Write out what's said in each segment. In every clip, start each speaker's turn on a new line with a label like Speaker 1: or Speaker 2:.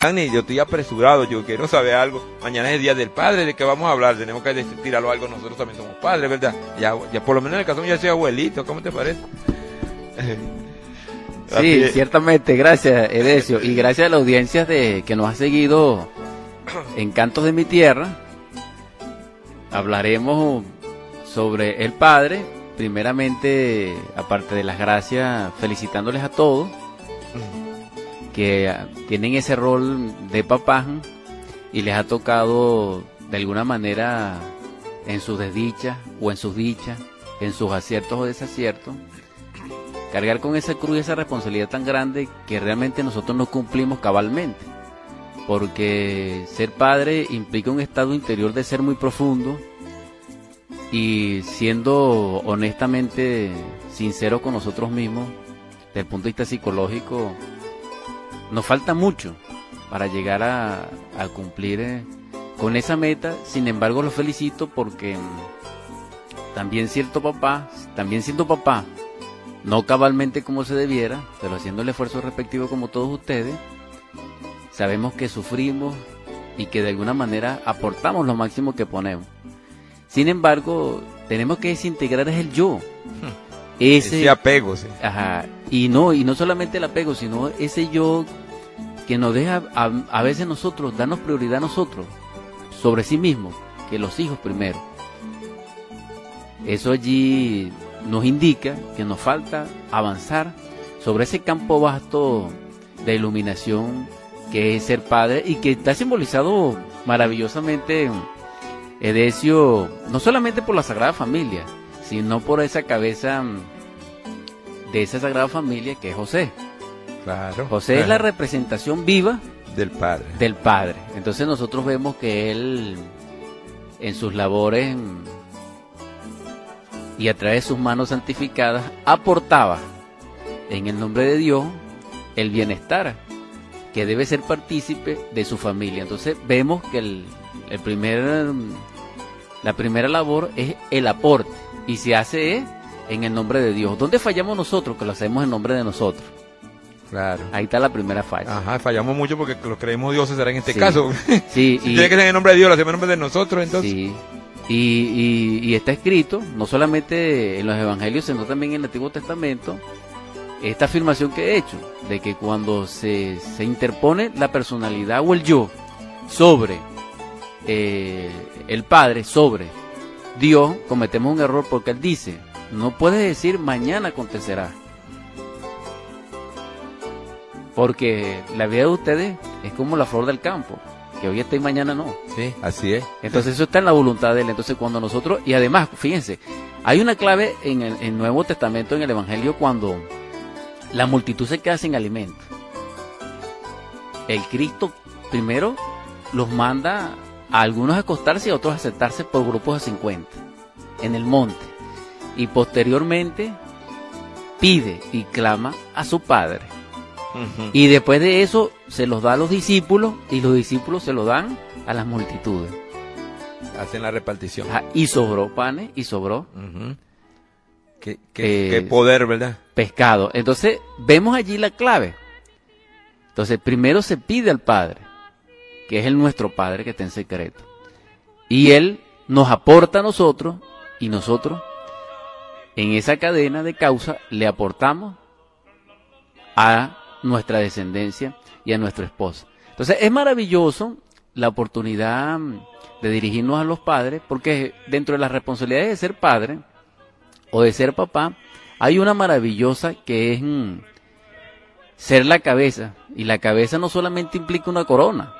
Speaker 1: Dani, yo estoy apresurado, yo quiero saber algo. Mañana es el día del padre, ¿de qué vamos a hablar? Tenemos que tirarlo algo, nosotros también somos padres, ¿verdad? Ya, ya por lo menos en el caso ya soy abuelito, ¿cómo te parece?
Speaker 2: sí, ciertamente, gracias Edesio, y gracias a la audiencia de que nos ha seguido en Cantos de mi Tierra. Hablaremos sobre el Padre, primeramente, aparte de las gracias, felicitándoles a todos que tienen ese rol de papá y les ha tocado de alguna manera en sus desdichas o en sus dichas, en sus aciertos o desaciertos, cargar con esa cruz y esa responsabilidad tan grande que realmente nosotros no cumplimos cabalmente. Porque ser padre implica un estado interior de ser muy profundo y siendo honestamente sincero con nosotros mismos, desde el punto de vista psicológico, nos falta mucho para llegar a, cumplir eh, con esa meta. Sin embargo, lo felicito porque mm, también cierto papá, también siendo papá, no cabalmente como se debiera, pero haciendo el esfuerzo respectivo como todos ustedes, sabemos que sufrimos y que de alguna manera aportamos lo máximo que ponemos. Sin embargo, tenemos que desintegrar es el yo. Hmm.
Speaker 1: Ese, apego, sí.
Speaker 2: Ajá. Y no, y no solamente el apego, sino ese yo que nos deja a, veces nosotros, darnos prioridad a nosotros, sobre sí mismos, que los hijos primero. Eso allí nos indica que nos falta avanzar sobre ese campo vasto de iluminación que es ser padre y que está simbolizado maravillosamente Edesio, no solamente por la Sagrada Familia, sino por esa cabeza de esa Sagrada Familia que es José.
Speaker 1: Claro.
Speaker 2: José es la representación viva
Speaker 1: del Padre.
Speaker 2: Del Padre. Entonces nosotros vemos que él en sus labores y a través de sus manos santificadas aportaba en el nombre de Dios el bienestar que debe ser partícipe de su familia. Entonces vemos que el, el primer la primera labor es el aporte y se hace en el nombre de Dios. ¿Dónde fallamos nosotros? Que lo hacemos en nombre de nosotros.
Speaker 1: Claro.
Speaker 2: Ahí está la primera falla.
Speaker 1: Ajá, fallamos mucho porque lo creemos dioses será en este caso.
Speaker 2: Sí.
Speaker 1: y, tiene que ser en el nombre de Dios, lo hacemos en nombre de nosotros, entonces.
Speaker 2: Sí. Y, y, está escrito, no solamente en los evangelios, sino también en el Antiguo Testamento, esta afirmación que he hecho, de que cuando se, se interpone la personalidad o el yo sobre eh, el Padre sobre Dios, cometemos un error porque Él dice, no puedes decir mañana acontecerá. Porque la vida de ustedes es como la flor del campo, que hoy está y mañana no.
Speaker 1: Sí, así es.
Speaker 2: Entonces eso está en la voluntad de Él. Entonces cuando nosotros, y además, fíjense, hay una clave en el Nuevo Testamento, en el Evangelio, cuando la multitud se queda sin alimento. El Cristo primero los manda a algunos acostarse y a otros a sentarse por grupos de 50 en el monte. Y posteriormente pide y clama a su padre. Y después de eso se los da a los discípulos y los discípulos se lo dan a las multitudes.
Speaker 1: Hacen la repartición.
Speaker 2: y sobró panes y sobró.
Speaker 1: qué, qué poder, ¿verdad?
Speaker 2: Pescado. Entonces vemos allí la clave. Entonces primero se pide al Padre que es el nuestro Padre que está en secreto. Y Él nos aporta a nosotros y nosotros en esa cadena de causa le aportamos a nuestra descendencia y a nuestra esposa. Entonces es maravilloso la oportunidad de dirigirnos a los padres porque dentro de las responsabilidades de ser padre o de ser papá hay una maravillosa que es mm, ser la cabeza y la cabeza no solamente implica una corona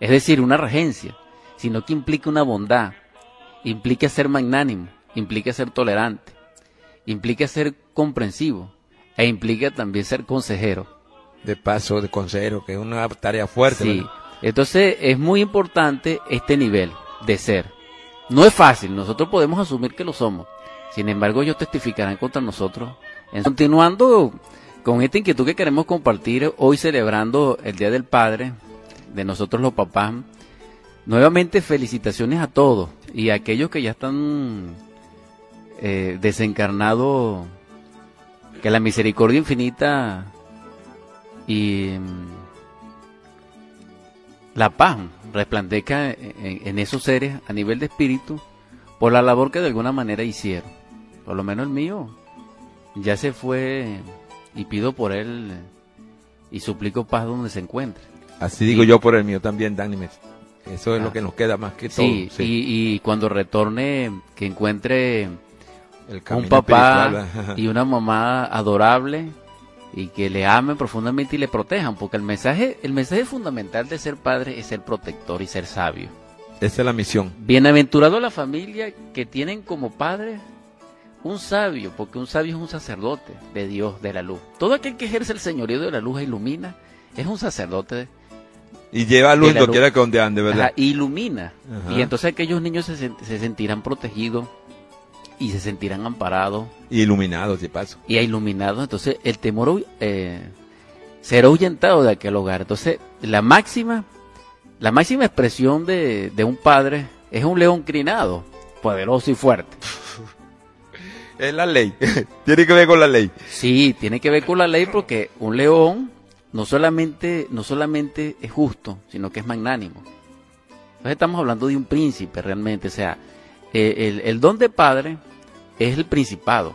Speaker 2: es decir, una regencia, sino que implica una bondad, implica ser magnánimo, implica ser tolerante, implica ser comprensivo e implica también ser consejero.
Speaker 1: De paso, de consejero, que es una tarea fuerte.
Speaker 2: Sí, entonces es muy importante este nivel de ser. No es fácil, nosotros podemos asumir que lo somos. Sin embargo, ellos testificarán contra nosotros. Continuando con esta inquietud que queremos compartir hoy celebrando el Día del Padre, de nosotros los papás. Nuevamente felicitaciones a todos y a aquellos que ya están eh, desencarnados, que la misericordia infinita y mm, la paz resplandezca en, esos seres a nivel de espíritu por la labor que de alguna manera hicieron. Por lo menos el mío ya se fue y pido por él y suplico paz donde se encuentre.
Speaker 1: Así digo yo por el mío también, Dani. Eso es lo
Speaker 2: Ah.
Speaker 1: que nos queda más que todo.
Speaker 2: Sí, Y, y cuando retorne, que encuentre
Speaker 1: el
Speaker 2: un papá
Speaker 1: espiritual.
Speaker 2: y una mamá adorable y que le amen profundamente y le protejan, porque el mensaje, el mensaje fundamental de ser padre es ser protector y ser sabio.
Speaker 1: Esa es la misión.
Speaker 2: Bienaventurado la familia que tienen como padre un sabio, porque un sabio es un sacerdote de Dios, de la luz. Todo aquel que ejerce el señorío de la luz e ilumina es un sacerdote
Speaker 1: Y lleva luz quiera que donde ande, ¿verdad?
Speaker 2: Ajá, ilumina.
Speaker 1: Ajá.
Speaker 2: Y entonces aquellos niños se sentirán protegidos y se sentirán amparados
Speaker 1: Y iluminados, de paso.
Speaker 2: y iluminados. Entonces el temor eh, será ahuyentado de aquel hogar. Entonces la máxima, la máxima expresión de, de un padre es un león crinado, poderoso y fuerte.
Speaker 1: Es la ley. Tiene que ver con la ley.
Speaker 2: Sí, tiene que ver con la ley porque un león no solamente, no solamente es justo, sino que es magnánimo. Entonces estamos hablando de un príncipe realmente, o sea, eh, el, el don de padre es el principado,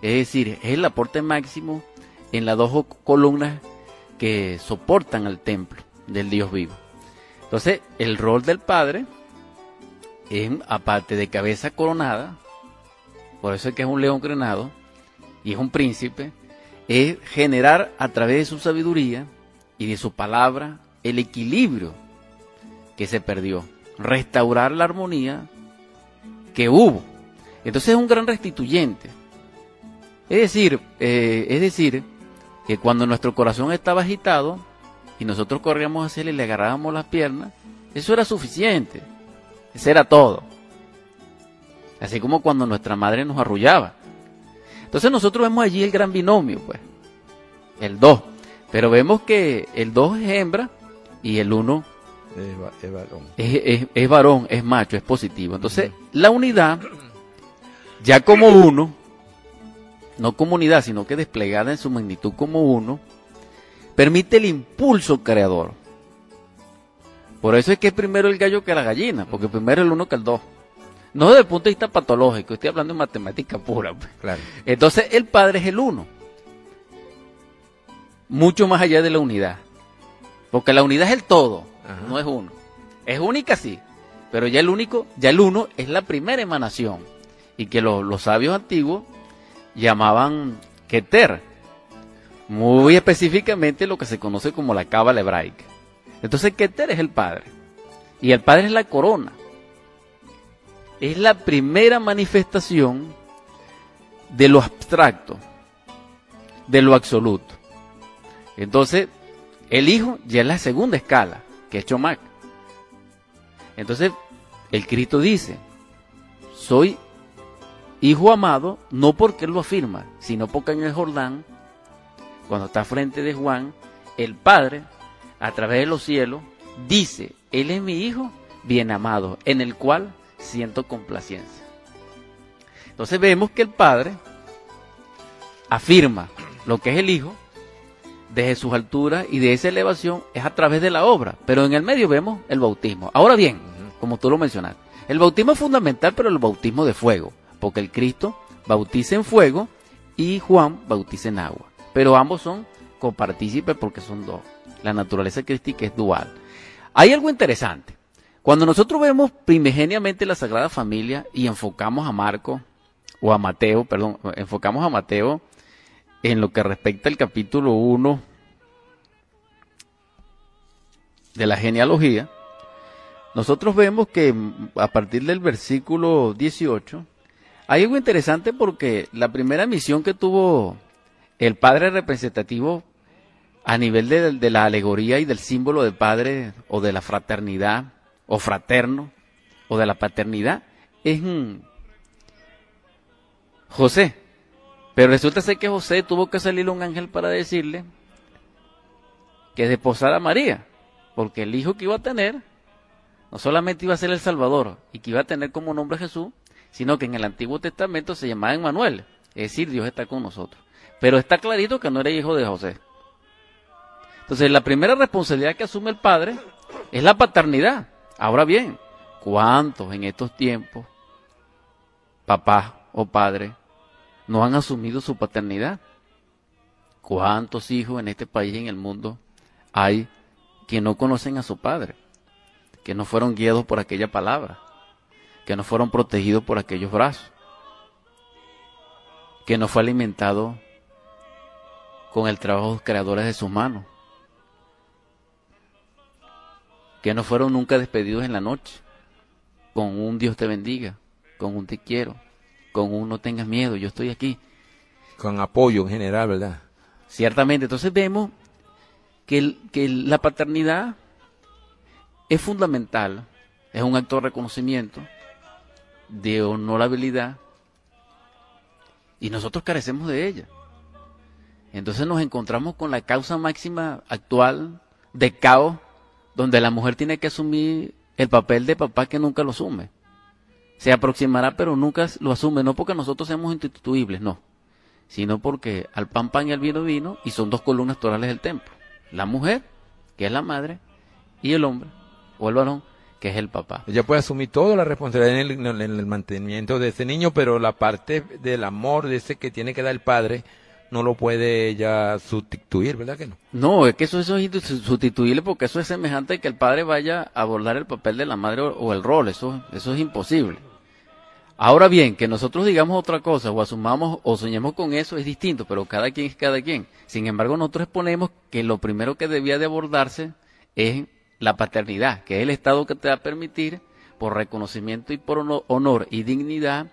Speaker 2: es decir, es el aporte máximo en las dos columnas que soportan al templo del Dios vivo. Entonces, el rol del padre es, aparte de cabeza coronada, por eso es que es un león coronado, y es un príncipe, es generar a través de su sabiduría y de su palabra el equilibrio que se perdió, restaurar la armonía que hubo. Entonces es un gran restituyente. Es decir, eh, es decir, que cuando nuestro corazón estaba agitado y nosotros corríamos hacia él y le agarrábamos las piernas, eso era suficiente. Eso era todo. Así como cuando nuestra madre nos arrullaba. Entonces nosotros vemos allí el gran binomio, pues. El 2. Pero vemos que el 2 es hembra y el 1
Speaker 1: Es, va- es varón.
Speaker 2: es, es- es varón, es macho, es positivo. Entonces, la unidad, ya como uno, no como unidad, sino que desplegada en su magnitud como uno, permite el impulso creador. Por eso es que es primero el gallo que la gallina, porque primero el uno que el dos. No desde el punto de vista patológico, estoy hablando de matemática pura. pues.
Speaker 1: Claro.
Speaker 2: Entonces el Padre es el uno. Mucho más allá de la unidad. Porque la unidad es el todo,
Speaker 1: Ajá.
Speaker 2: no es uno. Es única sí, pero ya el único, ya el uno es la primera emanación. Y que lo- los sabios antiguos llamaban Keter. Muy específicamente lo que se conoce como la cábala hebraica. Entonces Keter es el Padre. Y el Padre es la corona. Es la primera manifestación de lo abstracto, de lo absoluto. Entonces, el Hijo ya es la segunda escala, que es Chomac. Entonces, el Cristo dice, soy hijo amado, no porque él lo afirma, sino porque en el Jordán, cuando está frente de Juan, el Padre, a través de los cielos, dice, Él es mi hijo bien amado, en el cual siento complacencia. Entonces vemos que el Padre afirma lo que es el Hijo desde sus alturas y de esa elevación es a través de la obra, pero en el medio vemos el bautismo. Ahora bien, como tú lo mencionaste, el bautismo es fundamental, pero el bautismo de fuego, porque el Cristo bautiza en fuego y Juan bautiza en agua, pero ambos son copartícipes porque son dos. La naturaleza crística es dual. Hay algo interesante. Cuando nosotros vemos primigeniamente la Sagrada Familia y enfocamos a Marco, o a Mateo, perdón, enfocamos a Mateo en lo que respecta al capítulo 1 de la genealogía, nosotros vemos que a partir del versículo 18 hay algo interesante porque la primera misión que tuvo el padre representativo a nivel de, la alegoría y del símbolo de padre o de la fraternidad o fraterno o de la paternidad es mm, José. Pero resulta ser que José tuvo que salir un ángel para decirle que desposara a María, porque el hijo que iba a tener no solamente iba a ser el Salvador y que iba a tener como nombre Jesús, sino que en el Antiguo Testamento se llamaba Emmanuel, es decir, Dios está con nosotros. Pero está clarito que no era hijo de José. Entonces, la primera responsabilidad que asume el padre es la paternidad. Ahora bien, ¿cuántos en estos tiempos, papás o padres, no han asumido su paternidad? ¿Cuántos hijos en este país y en el mundo hay que no conocen a su padre? Que no fueron guiados por aquella palabra, que no fueron protegidos por aquellos brazos, que no fue alimentado con el trabajo de los creadores de sus manos, que no fueron nunca despedidos en la noche, con un Dios te bendiga, con un te quiero, con un no tengas miedo, yo estoy aquí.
Speaker 1: Con apoyo en general, ¿verdad?
Speaker 2: Ciertamente, entonces vemos que, que la paternidad es fundamental, es un acto de reconocimiento, de honorabilidad, y nosotros carecemos de ella. Entonces nos encontramos con la causa máxima actual de caos, donde la mujer tiene que asumir el papel de papá que nunca lo asume. Se aproximará, pero nunca lo asume, no porque nosotros seamos instituibles, no, sino porque al pan pan y al vino vino, y son dos columnas torales del templo. La mujer, que es la madre, y el hombre, o el varón, que es el papá.
Speaker 1: Ella puede asumir toda la responsabilidad en el, en el mantenimiento de ese niño, pero la parte del amor de ese que tiene que dar el padre, no lo puede ya sustituir, ¿verdad que no?
Speaker 2: No, es que eso, eso es sustituible porque eso es semejante a que el padre vaya a abordar el papel de la madre o, el rol, eso, eso es imposible. Ahora bien, que nosotros digamos otra cosa o asumamos o soñemos con eso es distinto, pero cada quien es cada quien. Sin embargo, nosotros exponemos que lo primero que debía de abordarse es la paternidad, que es el estado que te va a permitir, por reconocimiento y por honor y dignidad,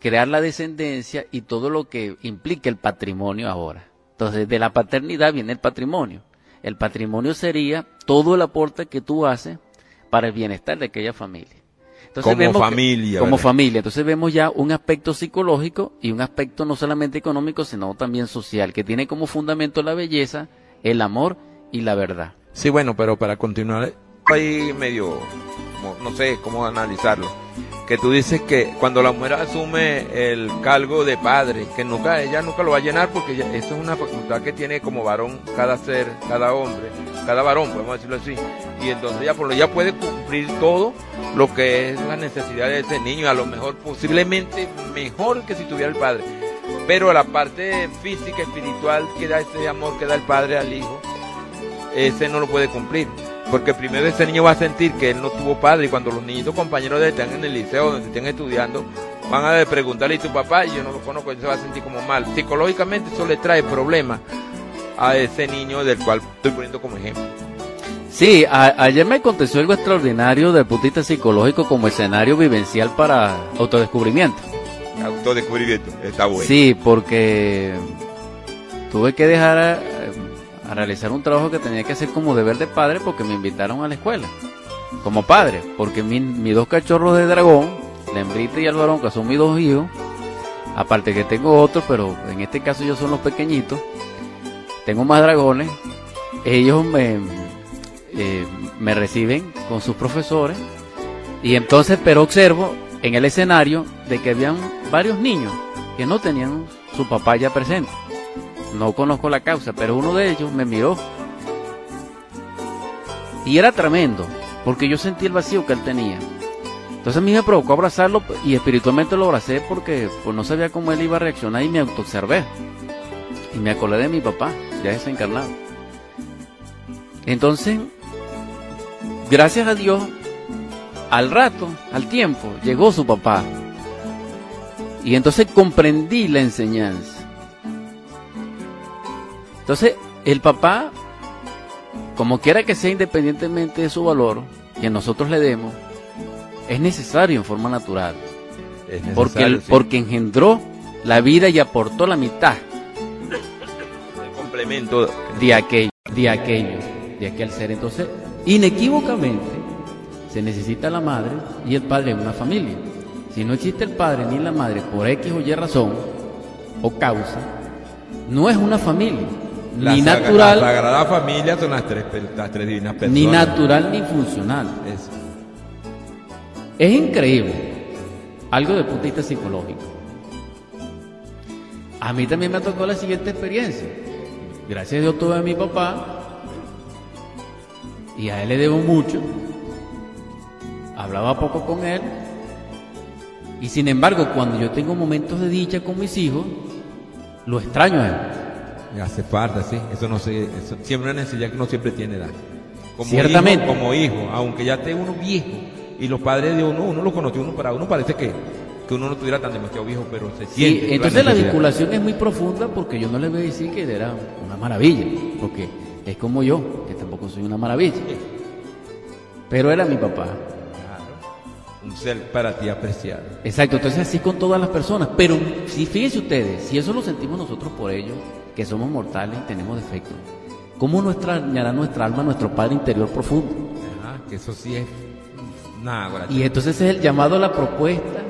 Speaker 2: crear la descendencia y todo lo que implica el patrimonio ahora. Entonces, de la paternidad viene el patrimonio. El patrimonio sería todo el aporte que tú haces para el bienestar de aquella familia.
Speaker 1: Entonces, como familia.
Speaker 2: como familia. Entonces vemos ya un aspecto psicológico y un aspecto no solamente económico, sino también social, que tiene como fundamento la belleza, el amor y la verdad.
Speaker 1: Sí, bueno, pero para continuar, ahí medio, no sé cómo analizarlo que tú dices que cuando la mujer asume el cargo de padre, que nunca ella nunca lo va a llenar porque eso es una facultad que tiene como varón cada ser, cada hombre, cada varón, podemos decirlo así. Y entonces ella, por ella puede cumplir todo lo que es la necesidad de ese niño, a lo mejor posiblemente mejor que si tuviera el padre. Pero la parte física, espiritual que da ese amor que da el padre al hijo, ese no lo puede cumplir. Porque primero ese niño va a sentir que él no tuvo padre y cuando los niñitos compañeros de él están en el liceo donde estén estudiando, van a preguntarle, ¿y tu papá? Y yo no lo conozco, él se va a sentir como mal. Psicológicamente eso le trae problemas a ese niño del cual estoy poniendo como ejemplo.
Speaker 2: Sí, ayer me aconteció algo extraordinario del putista psicológico como escenario vivencial para autodescubrimiento.
Speaker 1: Autodescubrimiento, está bueno.
Speaker 2: Sí, porque tuve que dejar a realizar un trabajo que tenía que hacer como deber de padre porque me invitaron a la escuela. Como padre, porque mis dos cachorros de dragón, la hembrita y el varón, que son mis dos hijos, aparte que tengo otros, pero en este caso ellos son los pequeñitos, tengo más dragones, ellos me, eh, me reciben con sus profesores y entonces, pero observo en el escenario de que habían varios niños que no tenían su papá ya presente. No conozco la causa, pero uno de ellos me miró. Y era tremendo, porque yo sentí el vacío que él tenía. Entonces a mí me provocó abrazarlo y espiritualmente lo abracé porque pues, no sabía cómo él iba a reaccionar y me autoobservé. Y me acordé de mi papá, ya desencarnado. Entonces, gracias a Dios, al rato, al tiempo, llegó su papá. Y entonces comprendí la enseñanza. Entonces, el papá, como quiera que sea independientemente de su valor, que nosotros le demos, es necesario en forma natural. porque, porque engendró la vida y aportó la mitad.
Speaker 1: El complemento
Speaker 2: de aquello, de aquello, de aquel ser. Entonces, inequívocamente, se necesita la madre y el padre en una familia. Si no existe el padre ni la madre por X o Y razón o causa, no es una familia ni natural.
Speaker 1: La Sagrada Familia son las tres, las tres divinas personas.
Speaker 2: Ni natural ni funcional. Es increíble. Algo de punto psicológico. A mí también me tocó la siguiente experiencia. Gracias a Dios tuve a mi papá. y a él le debo mucho. Hablaba poco con él. Y sin embargo, cuando yo tengo momentos de dicha con mis hijos, lo extraño a él.
Speaker 1: Hace falta, sí. Eso no se, eso, siempre una necesidad que uno siempre tiene, Dani. Como
Speaker 2: Ciertamente.
Speaker 1: Hijo, como hijo, aunque ya esté uno viejo y los padres de uno, uno lo conoció uno para uno parece que, que uno no estuviera tan demasiado viejo, pero se
Speaker 2: Sí,
Speaker 1: siente.
Speaker 2: entonces la vinculación es muy profunda porque yo no le voy a decir que era una maravilla, porque es como yo, que tampoco soy una maravilla. Pero era mi papá.
Speaker 1: Claro. Un ser para ti apreciado.
Speaker 2: Exacto, entonces así con todas las personas. Pero si fíjense ustedes, si eso lo sentimos nosotros por ellos, que somos mortales y tenemos defectos, ¿cómo no extrañará nuestra alma a nuestro Padre interior profundo?
Speaker 1: Ajá, que eso sí es.
Speaker 2: Y entonces es el llamado a la propuesta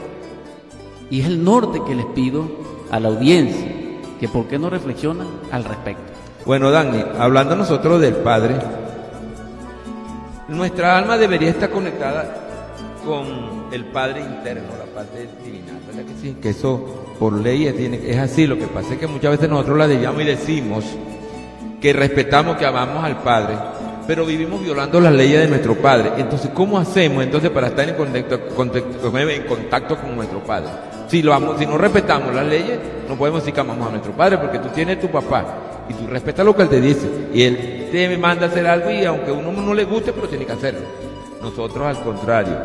Speaker 2: y es el norte que les pido a la audiencia, que por qué no reflexionan al respecto.
Speaker 1: Bueno, Dani, hablando nosotros del Padre, nuestra alma debería estar conectada con el Padre interno, la parte divina, ¿verdad que sí? Que eso por ley es, así, lo que pasa es que muchas veces nosotros la debíamos y decimos que respetamos, que amamos al Padre, pero vivimos violando las leyes de nuestro Padre. Entonces, ¿cómo hacemos entonces para estar en contacto, contacto- en contacto con nuestro Padre? Si, lo amo- si no respetamos las leyes, no podemos decir que amamos a nuestro Padre, porque tú tienes tu papá y tú respetas lo que Él te dice. Y Él te manda a hacer algo y aunque a uno no le guste, pero tiene que hacerlo. Nosotros al contrario,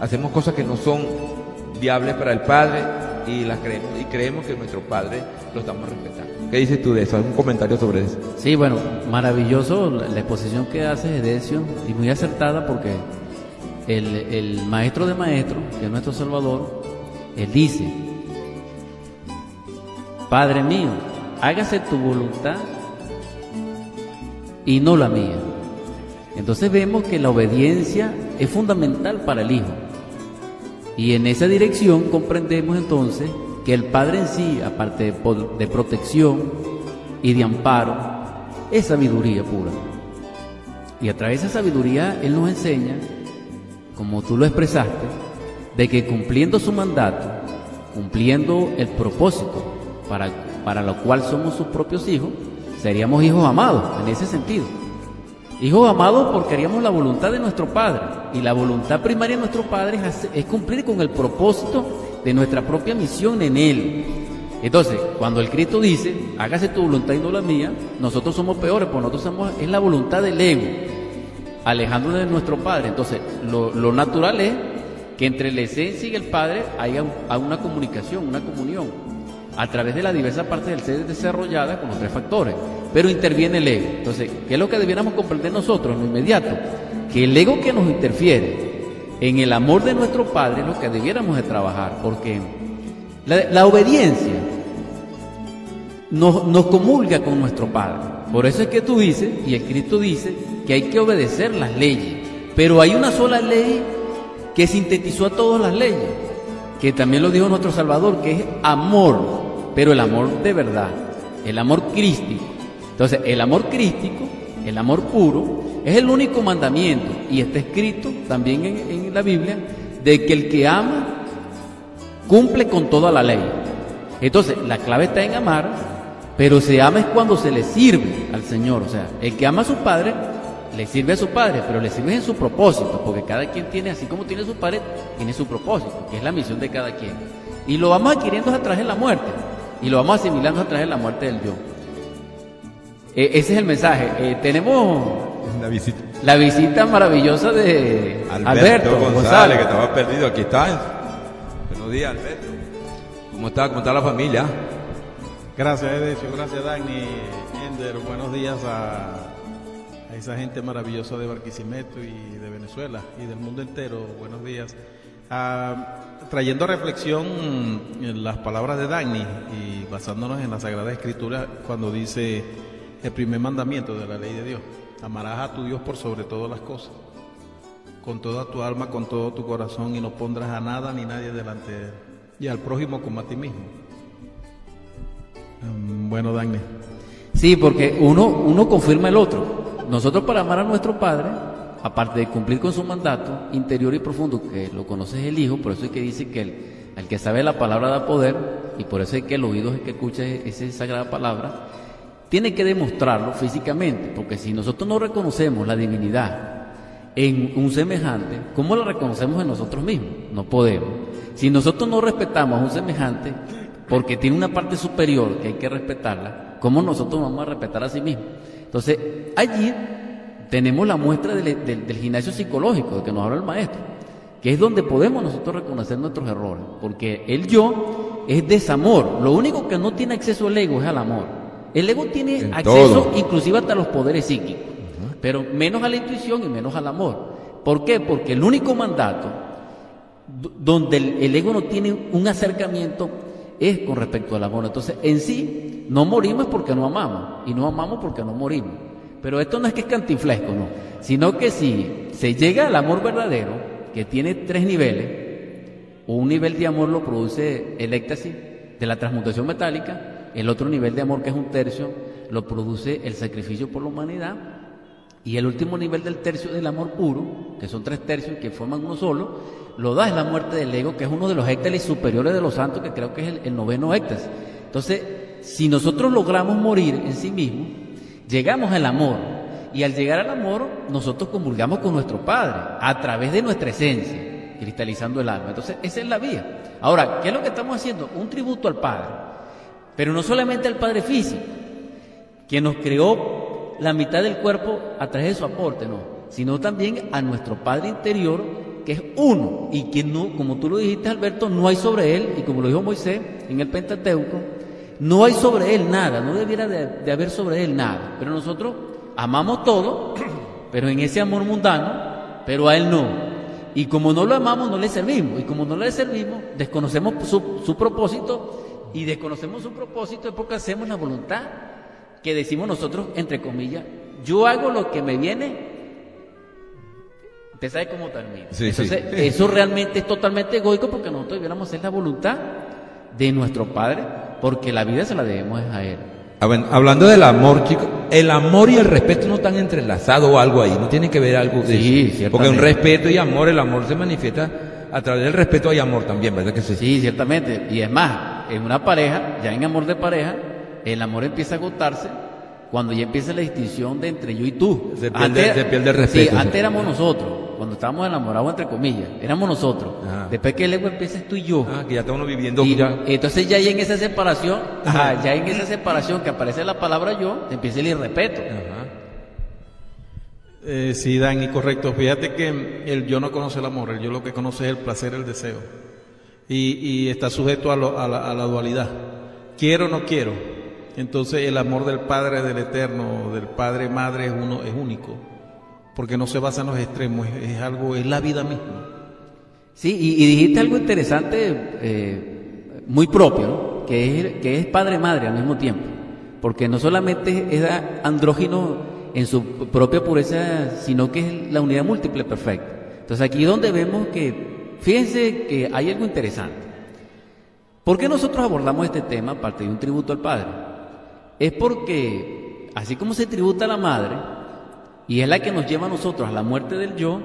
Speaker 1: hacemos cosas que no son viables para el Padre y las creemos, y creemos que nuestro Padre lo estamos respetando. ¿Qué dices tú de eso? ¿Algún comentario sobre eso?
Speaker 2: Sí, bueno, maravilloso la, exposición que hace Edesio y muy acertada porque el, el maestro de maestros, que es nuestro Salvador, él dice, Padre mío, hágase tu voluntad y no la mía. Entonces vemos que la obediencia es fundamental para el Hijo. Y en esa dirección comprendemos entonces que el Padre en sí, aparte de, protección y de amparo, es sabiduría pura. Y a través de esa sabiduría Él nos enseña, como tú lo expresaste, de que cumpliendo su mandato, cumpliendo el propósito para, para lo cual somos sus propios hijos, seríamos hijos amados en ese sentido. Hijos amados porque haríamos la voluntad de nuestro Padre. Y la voluntad primaria de nuestro Padre es, cumplir con el propósito de nuestra propia misión en Él. Entonces, cuando el Cristo dice, hágase tu voluntad y no la mía, nosotros somos peores, porque nosotros somos, es la voluntad del ego, alejándonos de nuestro Padre. Entonces, lo, natural es que entre la esencia y el Padre haya una comunicación, una comunión, a través de las diversas partes del ser desarrolladas con los tres factores. Pero interviene el ego. Entonces, ¿qué es lo que debiéramos comprender nosotros en lo inmediato? Que el ego que nos interfiere en el amor de nuestro Padre es lo que debiéramos de trabajar, porque la, obediencia nos, nos comulga con nuestro Padre. Por eso es que tú dices, y el Cristo dice, que hay que obedecer las leyes. Pero hay una sola ley que sintetizó a todas las leyes, que también lo dijo nuestro Salvador, que es amor, pero el amor de verdad, el amor crístico. Entonces, el amor crístico, el amor puro, es el único mandamiento, y está escrito también en, la Biblia, de que el que ama cumple con toda la ley. Entonces, la clave está en amar, pero se ama es cuando se le sirve al Señor. O sea, el que ama a su padre, le sirve a su padre, pero le sirve en su propósito, porque cada quien tiene, así como tiene su padre, tiene su propósito, que es la misión de cada quien. Y lo vamos adquiriendo a través de la muerte, y lo vamos asimilando a través de la muerte del yo. Eh, ese es el mensaje. Eh, tenemos
Speaker 1: La visita.
Speaker 2: la visita maravillosa de Alberto, González.
Speaker 1: que estaba perdido. Aquí está. Buenos días, Alberto. ¿Cómo está? ¿Cómo está la familia?
Speaker 3: Gracias, Edesio. Gracias, Dagny. Ender. Buenos días a, a esa gente maravillosa de Barquisimeto y de Venezuela y del mundo entero. Buenos días. Ah, trayendo a reflexión en las palabras de Dagny y basándonos en la Sagrada Escritura cuando dice el primer mandamiento de la ley de Dios. Amarás a tu Dios por sobre todas las cosas con toda tu alma, con todo tu corazón y no pondrás a nada ni nadie delante de él. Y al prójimo como a ti mismo. Mm, Bueno, Dagny.
Speaker 2: Sí, porque uno, uno confirma el otro. Nosotros para amar a nuestro Padre, aparte de cumplir con su mandato interior y profundo, que lo conoce el Hijo, por eso es que dice que el, el que sabe la palabra da poder, y por eso es que el oído es el que escucha esa sagrada palabra, tiene que demostrarlo físicamente, porque si nosotros no reconocemos la divinidad en un semejante, ¿cómo lo reconocemos en nosotros mismos? No podemos. Si nosotros no respetamos a un semejante, porque tiene una parte superior que hay que respetarla, ¿cómo nosotros vamos a respetar a sí mismos? Entonces, allí tenemos la muestra del, del gimnasio psicológico de que nos habla el maestro, que es donde podemos nosotros reconocer nuestros errores, porque el yo es desamor, lo único que no tiene acceso el ego es al amor. El ego tiene acceso inclusive hasta los poderes psíquicos pero menos a la intuición y menos al amor. ¿Por qué? Porque el único mandato donde el, ego no tiene un acercamiento es con respecto al amor. Entonces, en sí, no morimos porque no amamos, y no amamos porque no morimos. Pero esto no es que es cantiflesco, no, sino que si se llega al amor verdadero, que tiene tres niveles, un nivel de amor lo produce el éxtasis de la transmutación metálica, el otro nivel de amor, que es un tercio, lo produce el sacrificio por la humanidad, y el último nivel del tercio del amor puro, que son tres tercios que forman uno solo, lo da es la muerte del ego, que es uno de los éxtasis superiores de los santos, que creo que es el, noveno éxtasis. Entonces, si nosotros logramos morir en sí mismos, llegamos al amor. Y al llegar al amor, nosotros comulgamos con nuestro Padre, a través de nuestra esencia, cristalizando el alma. Entonces, esa es la vía. Ahora, ¿qué es lo que estamos haciendo? Un tributo al Padre. Pero no solamente al Padre físico, que nos creó la mitad del cuerpo a través de su aporte, no, sino también a nuestro Padre interior, que es uno, y que no, como tú lo dijiste, Alberto, no hay sobre él, y como lo dijo Moisés en el Pentateuco, no hay sobre él nada, no debiera de, haber sobre él nada, pero nosotros amamos todo, pero en ese amor mundano, pero a él no. Y como no lo amamos, no le servimos. Y como no le servimos, desconocemos su, su propósito. Y desconocemos su propósito es porque hacemos la voluntad que decimos nosotros, entre comillas, yo hago lo que me viene, usted sabe cómo termina. Entonces, eso realmente es totalmente egoico porque nosotros debiéramos hacer la voluntad de nuestro Padre, porque la vida se la debemos a Él.
Speaker 1: Ah, hablando del amor, chicos, el amor y el respeto no están entrelazados o algo ahí, no tiene que ver algo de sí, Porque un respeto y amor, el amor se manifiesta a través del respeto y amor también, ¿verdad que sí?
Speaker 2: Sí, ciertamente. Y es más, en una pareja, ya en amor de pareja, el amor empieza a agotarse cuando ya empieza la distinción de entre yo y tú.
Speaker 1: Se pierde, se pierde el respeto.
Speaker 2: Sí, antes éramos nosotros, cuando estábamos enamorados, entre comillas, éramos nosotros. Después que el ego empieza es tú y yo.
Speaker 1: Ah, que ya estamos viviendo.
Speaker 2: Y, Entonces ya en esa separación, ya en esa separación que aparece la palabra yo, empieza el irrespeto.
Speaker 3: Eh, sí, Dani, correcto. Fíjate que el yo no conoce el amor, el yo lo que conoce es el placer, el deseo. Y, está sujeto a, a la dualidad. Quiero o no quiero entonces el amor del Padre del Eterno, del Padre Madre es uno, es único, porque no se basa en los extremos, es, algo, es la vida misma.
Speaker 2: Sí, y, dijiste algo interesante, eh, muy propio, que, es, que es Padre Madre al mismo tiempo, porque no solamente es andrógino en su propia pureza, sino que es la unidad múltiple perfecta. Entonces aquí es donde vemos que, fíjense que hay algo interesante. ¿Por qué nosotros abordamos este tema, aparte de un tributo al Padre? es porque, así como se tributa a la madre, y es la que nos lleva a nosotros a la muerte del yo,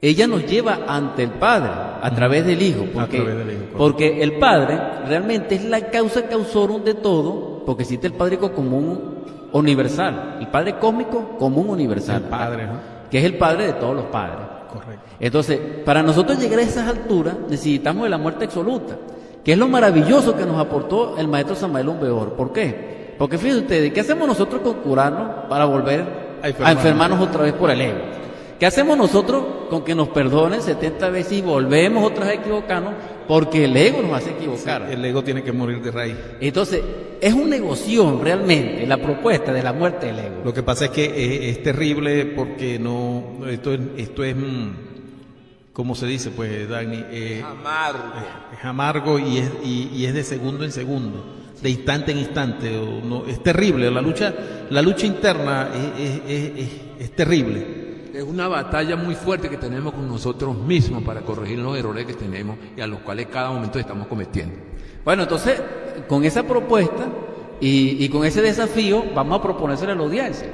Speaker 2: ella nos lleva ante el Padre a través del Hijo, porque, porque el Padre realmente es la causa causorum de todo, porque existe el Padre común universal, el Padre cósmico común universal,
Speaker 3: el padre,
Speaker 2: que es el Padre de todos los padres. Correcto. Entonces, para nosotros llegar a esas alturas necesitamos de la muerte absoluta, que es lo maravilloso que nos aportó el maestro Samuel Umbeor. ¿Por qué? Porque fíjense ustedes, ¿qué hacemos nosotros con curarnos para volver a, enfermarnos otra vez por el ego? ¿Qué hacemos nosotros con que nos perdonen 70 veces y volvemos otra vez a equivocarnos? Porque el ego nos hace equivocar.
Speaker 3: el ego tiene que morir de raíz.
Speaker 2: Entonces, es una negocio realmente la propuesta de la muerte del ego.
Speaker 3: Lo que pasa es que es, terrible porque no, esto, es, esto es, mm, ¿cómo se dice? Pues, Dani,
Speaker 1: eh, amargo.
Speaker 3: Es, amargo y es, y es de segundo en segundo de instante en instante. no, es terrible, la lucha, la lucha interna es, terrible.
Speaker 1: Es una batalla muy fuerte que tenemos con nosotros mismos para corregir los errores que tenemos y a los cuales cada momento estamos cometiendo.
Speaker 2: Bueno, entonces, con esa propuesta y, con ese desafío, vamos a proponérselo a la audiencia.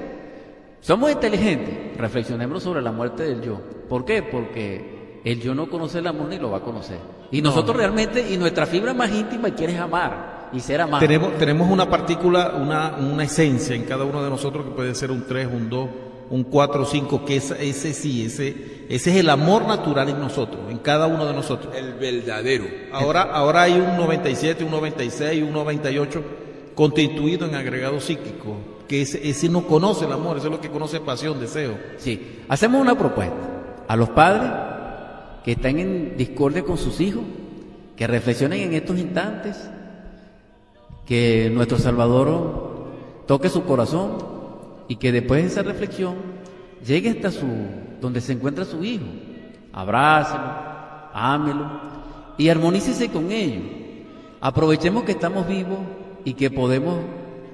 Speaker 2: Somos inteligentes, reflexionemos sobre la muerte del yo. ¿Por qué? Porque el yo no conoce el amor ni lo va a conocer. Y nosotros realmente, y nuestra fibra más íntima quiere amar y ser amado.
Speaker 3: Tenemos, tenemos una partícula, una, una esencia en cada uno de nosotros que puede ser un 3, un 2, un 4 o 5, que ese, ese sí, ese, ese es el amor natural en nosotros, en cada uno de nosotros.
Speaker 1: El verdadero.
Speaker 3: Ahora, ahora hay un 97, un 96, un 98 constituido en agregado psíquico, que ese, ese no conoce el amor, ese es lo que conoce pasión, deseo.
Speaker 2: Sí, hacemos una propuesta a los padres que están en discordia con sus hijos, que reflexionen en estos instantes, que nuestro Salvador toque su corazón y que después de esa reflexión llegue hasta su donde se encuentra su hijo, abrácelo, ámelo y armonícese con ellos. Aprovechemos que estamos vivos y que podemos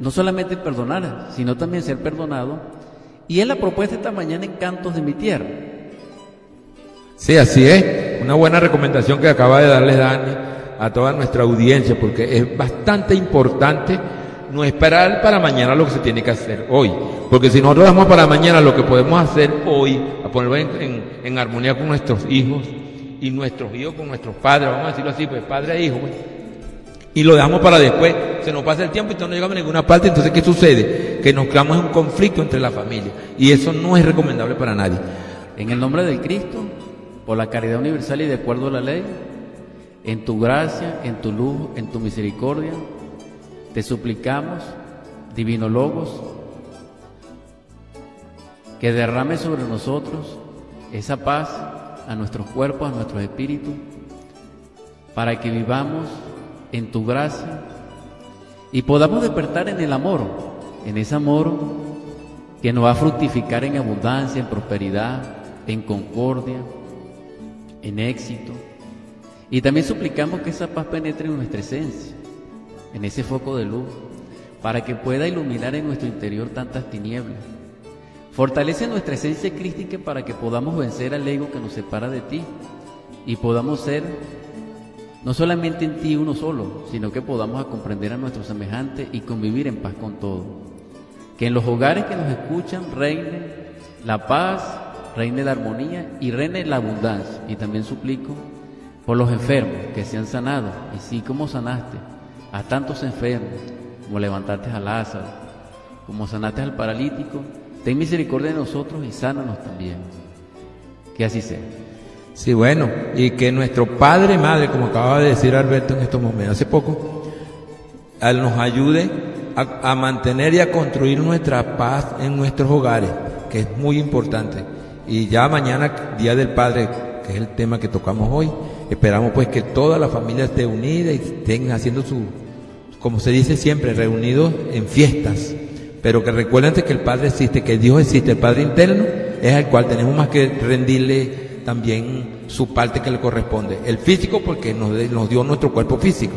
Speaker 2: no solamente perdonar, sino también ser perdonados. Y es la propuesta esta mañana en Cantos de mi Tierra.
Speaker 1: Sí, así es. Una buena recomendación que acaba de darle Dani a toda nuestra audiencia, porque es bastante importante no esperar para mañana lo que se tiene que hacer hoy. Porque si nosotros damos para mañana lo que podemos hacer hoy, a ponerlo en, armonía con nuestros hijos y nuestros hijos con nuestros padres, vamos a decirlo así, pues padre e hijo, pues, y lo dejamos para después, se nos pasa el tiempo y entonces no llegamos a ninguna parte, entonces ¿qué sucede? Que nos creamos un conflicto entre la familia y eso no es recomendable para nadie.
Speaker 2: En el nombre de Cristo, por la caridad universal y de acuerdo a la ley, en tu gracia, en tu luz, en tu misericordia, te suplicamos, Divino Logos, que derrame sobre nosotros esa paz a nuestros cuerpos, a nuestros espíritus, para que vivamos en tu gracia y podamos despertar en el amor, en ese amor que nos va a fructificar en abundancia, en prosperidad, en concordia, en éxito. Y también suplicamos que esa paz penetre en nuestra esencia en ese foco de luz, para que pueda iluminar en nuestro interior tantas tinieblas. Fortalece nuestra esencia crística para que podamos vencer al ego que nos separa de ti y podamos ser no solamente en ti uno solo, sino que podamos comprender a nuestros semejantes y convivir en paz con todos. Que en los hogares que nos escuchan reine la paz, reine la armonía y reine la abundancia. Y también suplico por los enfermos que sean sanados, y sí como sanaste, a tantos enfermos, como levantaste a Lázaro, como sanaste al paralítico, ten misericordia de nosotros y sánanos también. Que así sea.
Speaker 1: Sí, bueno, y que nuestro Padre Madre, como acaba de decir Alberto en estos momentos, hace poco, nos ayude a, a, mantener y a construir nuestra paz en nuestros hogares, que es muy importante. Y ya mañana, Día del Padre, que es el tema que tocamos hoy, esperamos pues que toda la familia esté unida y estén haciendo su, como se dice siempre, reunidos en fiestas, pero que recuerden que el Padre existe, que Dios existe, el Padre interno es al cual tenemos más que rendirle también su parte que le corresponde. El físico porque nos, dio nuestro cuerpo físico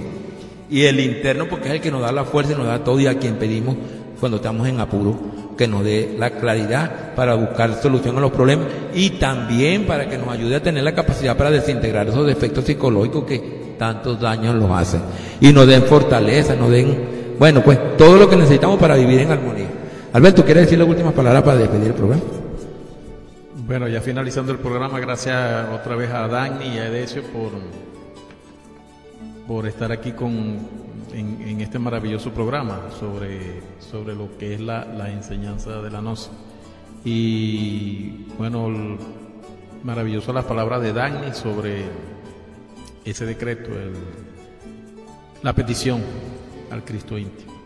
Speaker 1: y el interno porque es el que nos da la fuerza y nos da todo y a quien pedimos cuando estamos en apuro que nos dé la claridad para buscar solución a los problemas y también para que nos ayude a tener la capacidad para desintegrar esos defectos psicológicos que tantos daños nos hacen y nos den fortaleza, nos den, bueno, pues todo lo que necesitamos para vivir en armonía. Alberto, ¿quieres decir la última palabra para despedir el programa?
Speaker 3: Bueno, ya finalizando el programa, gracias otra vez a Dani y a Edesio por, por estar aquí con en, este maravilloso programa sobre, sobre lo que es la, enseñanza de la noche. Y bueno, maravilloso las palabras de Dani sobre ese decreto, la petición al Cristo íntimo.